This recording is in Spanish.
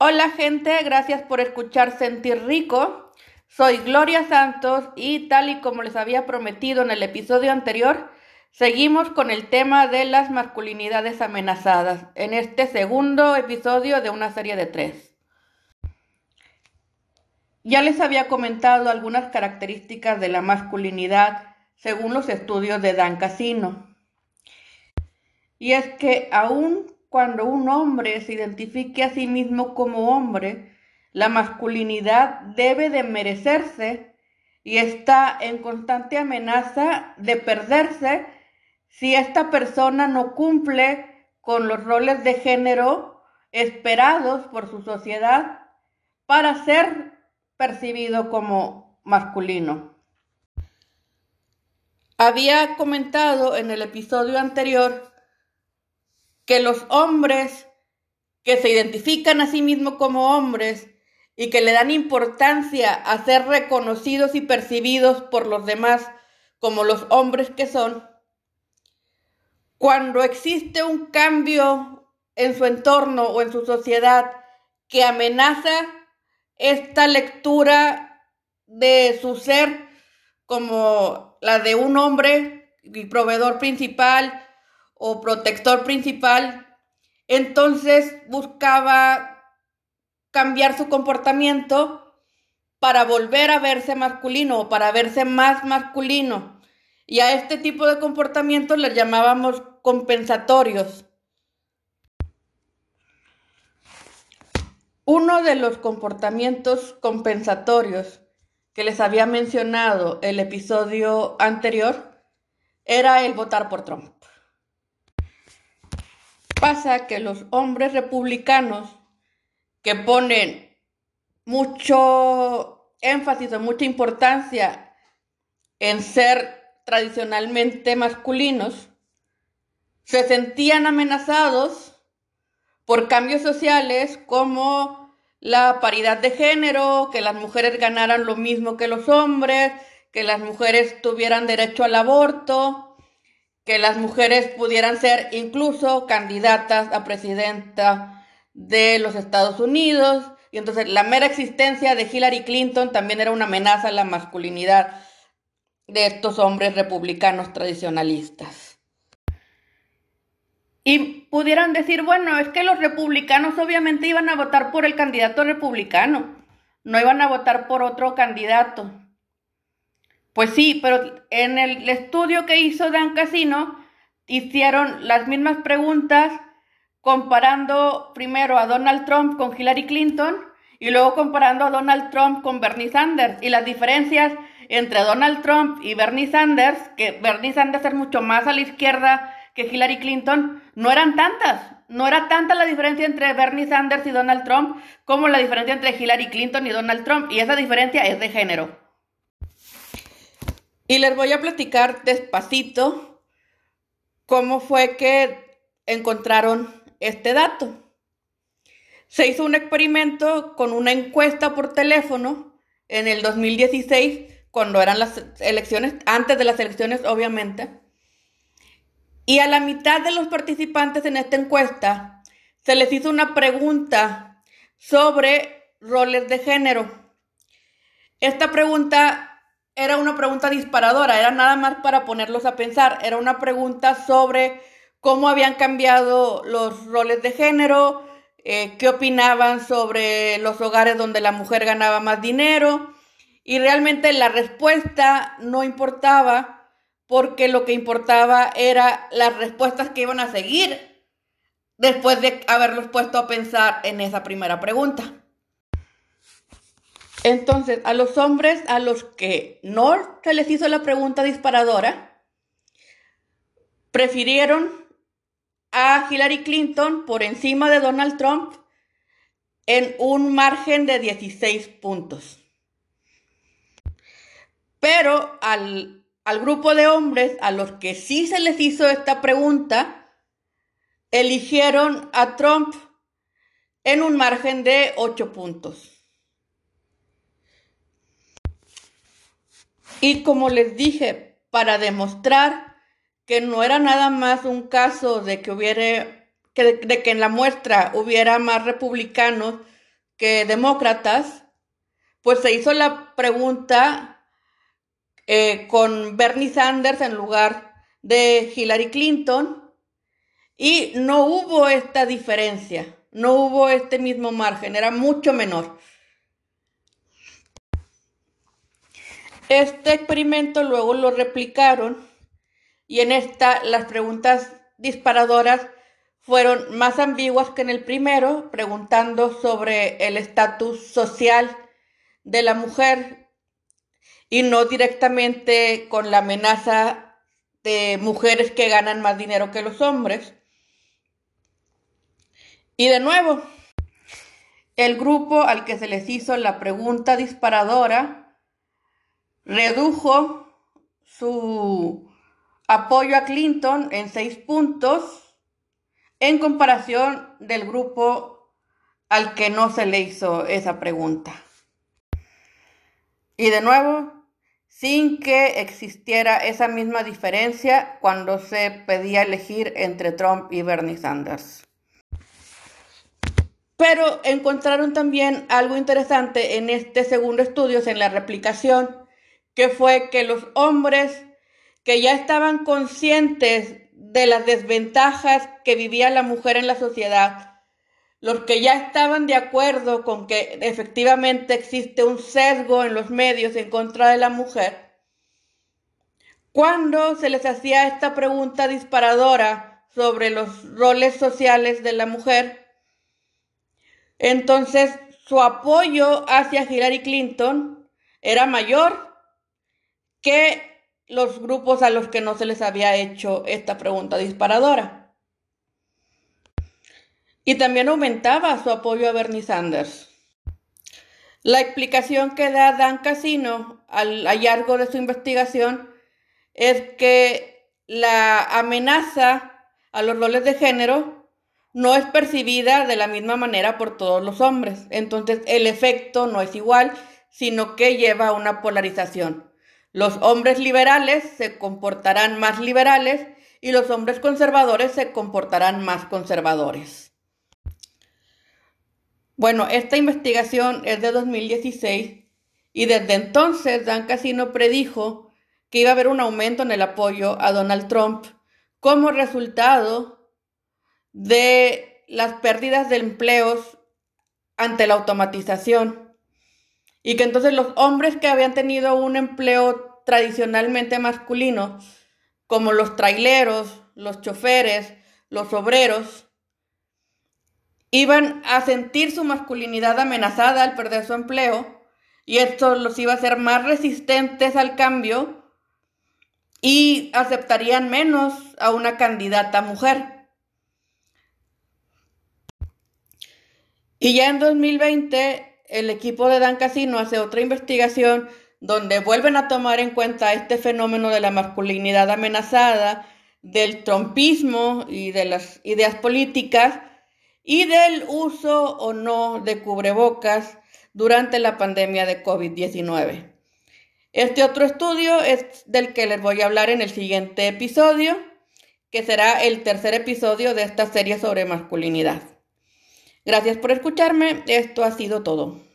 Hola gente, gracias por escuchar Sentir Rico. Soy Gloria Santos y tal y como les había prometido en el episodio anterior, seguimos con el tema de las masculinidades amenazadas en este segundo episodio de una serie de tres. Ya les había comentado algunas características de la masculinidad según los estudios de Dan Casino. Y es que aún cuando un hombre se identifique a sí mismo como hombre, la masculinidad debe de merecerse y está en constante amenaza de perderse si esta persona no cumple con los roles de género esperados por su sociedad para ser percibido como masculino. Había comentado en el episodio anterior que los hombres que se identifican a sí mismos como hombres y que le dan importancia a ser reconocidos y percibidos por los demás como los hombres que son, cuando existe un cambio en su entorno o en su sociedad que amenaza esta lectura de su ser como la de un hombre y proveedor principal o protector principal, entonces buscaba cambiar su comportamiento para volver a verse masculino o para verse más masculino. Y a este tipo de comportamientos les llamábamos compensatorios. Uno de los comportamientos compensatorios que les había mencionado el episodio anterior era el votar por Trump. Pasa que los hombres republicanos que ponen mucho énfasis o mucha importancia en ser tradicionalmente masculinos, se sentían amenazados por cambios sociales como la paridad de género, que las mujeres ganaran lo mismo que los hombres, que las mujeres tuvieran derecho al aborto, que las mujeres pudieran ser incluso candidatas a presidenta de los Estados Unidos. Y entonces la mera existencia de Hillary Clinton también era una amenaza a la masculinidad de estos hombres republicanos tradicionalistas. Y pudieran decir, bueno, es que los republicanos obviamente iban a votar por el candidato republicano, no iban a votar por otro candidato. Pues sí, pero en el estudio que hizo Dan Casino, hicieron las mismas preguntas comparando primero a Donald Trump con Hillary Clinton y luego comparando a Donald Trump con Bernie Sanders. Y las diferencias entre Donald Trump y Bernie Sanders, que Bernie Sanders es mucho más a la izquierda que Hillary Clinton, no eran tantas. No era tanta la diferencia entre Bernie Sanders y Donald Trump como la diferencia entre Hillary Clinton y Donald Trump. Y esa diferencia es de género. Y les voy a platicar despacito cómo fue que encontraron este dato. Se hizo un experimento con una encuesta por teléfono en el 2016, cuando eran las elecciones, antes de las elecciones obviamente. Y a la mitad de los participantes en esta encuesta se les hizo una pregunta sobre roles de género. Esta pregunta era una pregunta disparadora, era nada más para ponerlos a pensar, era una pregunta sobre cómo habían cambiado los roles de género, eh, qué opinaban sobre los hogares donde la mujer ganaba más dinero y realmente la respuesta no importaba porque lo que importaba era las respuestas que iban a seguir después de haberlos puesto a pensar en esa primera pregunta. Entonces, a los hombres a los que no se les hizo la pregunta disparadora, prefirieron a Hillary Clinton por encima de Donald Trump en un margen de 16 puntos. Pero al, grupo de hombres a los que sí se les hizo esta pregunta, eligieron a Trump en un margen de 8 puntos. Y como les dije, para demostrar que no era nada más un caso de que hubiera, que, de que en la muestra hubiera más republicanos que demócratas, pues se hizo la pregunta eh, con Bernie Sanders en lugar de Hillary Clinton y no hubo esta diferencia, no hubo este mismo margen, era mucho menor. Este experimento luego lo replicaron y en esta las preguntas disparadoras fueron más ambiguas que en el primero, preguntando sobre el estatus social de la mujer y no directamente con la amenaza de mujeres que ganan más dinero que los hombres. Y de nuevo, el grupo al que se les hizo la pregunta disparadora redujo su apoyo a Clinton en seis puntos en comparación del grupo al que no se le hizo esa pregunta. Y de nuevo, sin que existiera esa misma diferencia cuando se pedía elegir entre Trump y Bernie Sanders. Pero encontraron también algo interesante en este segundo estudio, en la replicación, que fue que los hombres que ya estaban conscientes de las desventajas que vivía la mujer en la sociedad, los que ya estaban de acuerdo con que efectivamente existe un sesgo en los medios en contra de la mujer, cuando se les hacía esta pregunta disparadora sobre los roles sociales de la mujer, entonces su apoyo hacia Hillary Clinton era mayor que los grupos a los que no se les había hecho esta pregunta disparadora. Y también aumentaba su apoyo a Bernie Sanders. La explicación que da Dan Casino al hallazgo de su investigación es que la amenaza a los roles de género no es percibida de la misma manera por todos los hombres. Entonces el efecto no es igual, sino que lleva a una polarización. Los hombres liberales se comportarán más liberales y los hombres conservadores se comportarán más conservadores. Bueno, esta investigación es de 2016 y desde entonces Dan Casino predijo que iba a haber un aumento en el apoyo a Donald Trump como resultado de las pérdidas de empleos ante la automatización y que entonces los hombres que habían tenido un empleo tradicionalmente masculino, como los traileros, los choferes, los obreros, iban a sentir su masculinidad amenazada al perder su empleo y esto los iba a hacer más resistentes al cambio y aceptarían menos a una candidata mujer. Y ya en 2020 el equipo de Dan Casino hace otra investigación donde vuelven a tomar en cuenta este fenómeno de la masculinidad amenazada, del trompismo y de las ideas políticas y del uso o no de cubrebocas durante la pandemia de COVID-19. Este otro estudio es del que les voy a hablar en el siguiente episodio, que será el tercer episodio de esta serie sobre masculinidad. Gracias por escucharme. Esto ha sido todo.